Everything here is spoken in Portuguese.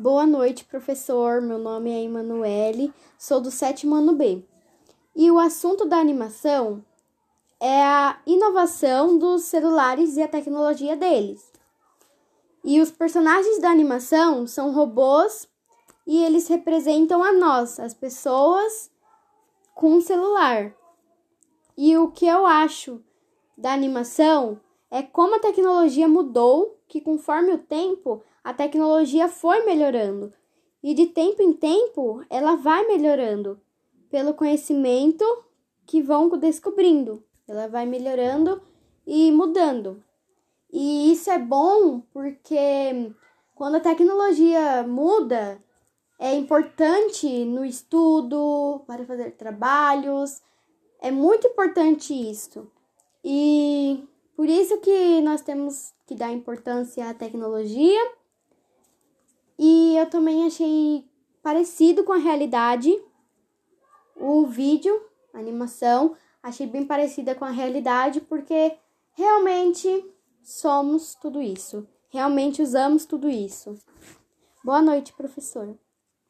Boa noite, professor. Meu nome é Emanuele, sou do sétimo ano B. E o assunto da animação é a inovação dos celulares e a tecnologia deles. E os personagens da animação são robôs e eles representam a nós, as pessoas com um celular. E o que eu acho da animação é como a tecnologia mudou, que conforme o tempo a tecnologia foi melhorando e de tempo em tempo ela vai melhorando pelo conhecimento que vão descobrindo. Ela vai melhorando e mudando. E isso é bom porque quando a tecnologia muda, é importante no estudo, para fazer trabalhos. É muito importante isso. E por isso que nós temos que dar importância à tecnologia e eu também achei parecido com a realidade o vídeo, a animação, achei bem parecida com a realidade porque realmente somos tudo isso. Realmente usamos tudo isso. Boa noite, professor.